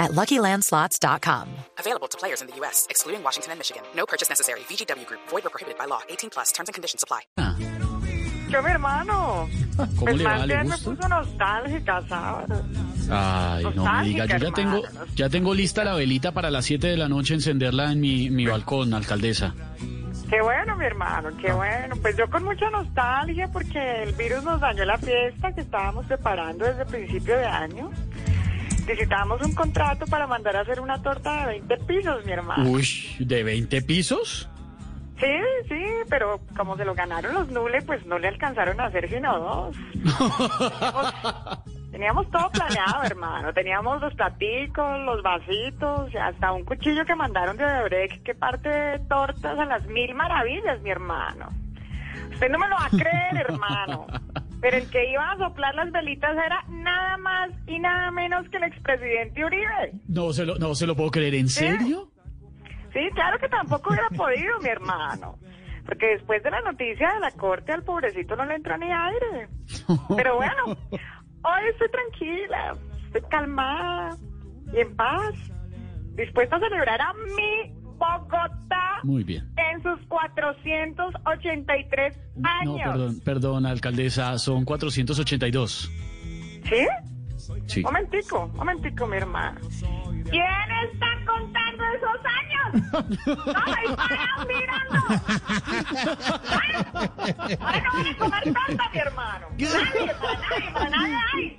at LuckyLandSlots.com. Available to players in the U.S., excluding Washington and Michigan. No purchase necessary. VGW Group. Void or prohibited by law. 18 plus. Terms and conditions apply. Yo, mi hermano. ¿Cómo Pues le va? ¿Le me puso nostálgica, ¿sabes? Ay, no me Nostálgica, diga, yo ya tengo, ya tengo lista la velita para las 7 de la noche encenderla en mi, mi balcón, alcaldesa. Qué bueno, mi hermano, Ah. qué bueno. Pues yo con mucha nostalgia porque el virus nos dañó la fiesta que estábamos preparando desde principio de año. Necesitábamos un contrato para mandar a hacer una torta de 20 pisos, mi hermano. Uy, ¿de 20 pisos? Sí, sí, pero como se lo ganaron los nules, pues no le alcanzaron a hacer sino dos. Teníamos, teníamos todo planeado, hermano. Teníamos los platicos, los vasitos, hasta un cuchillo que mandaron de Odebrecht que parte de tortas a las mil maravillas, mi hermano. Usted no me lo va a creer, hermano. Pero el que iba a soplar las velitas era nada más y nada menos que el expresidente Uribe. No se lo, no se lo puedo creer, ¿en serio? Sí, claro que tampoco hubiera podido, mi hermano. Porque después de la noticia de la corte al pobrecito no le entró ni aire. Pero bueno, hoy estoy tranquila, estoy calmada y en paz, dispuesta a celebrar a mi Bogotá Muy bien. en sus 483 No, años. perdón, perdón, alcaldesa, son 482. ¿Sí? Sí. Momentico, momentico, mi hermano. ¿Quién está contando esos años? ¡No, ahí para mirando! ¡Ay, no van a comer tanta, mi hermano! ¡Nadie, para nadie, para nadie hay!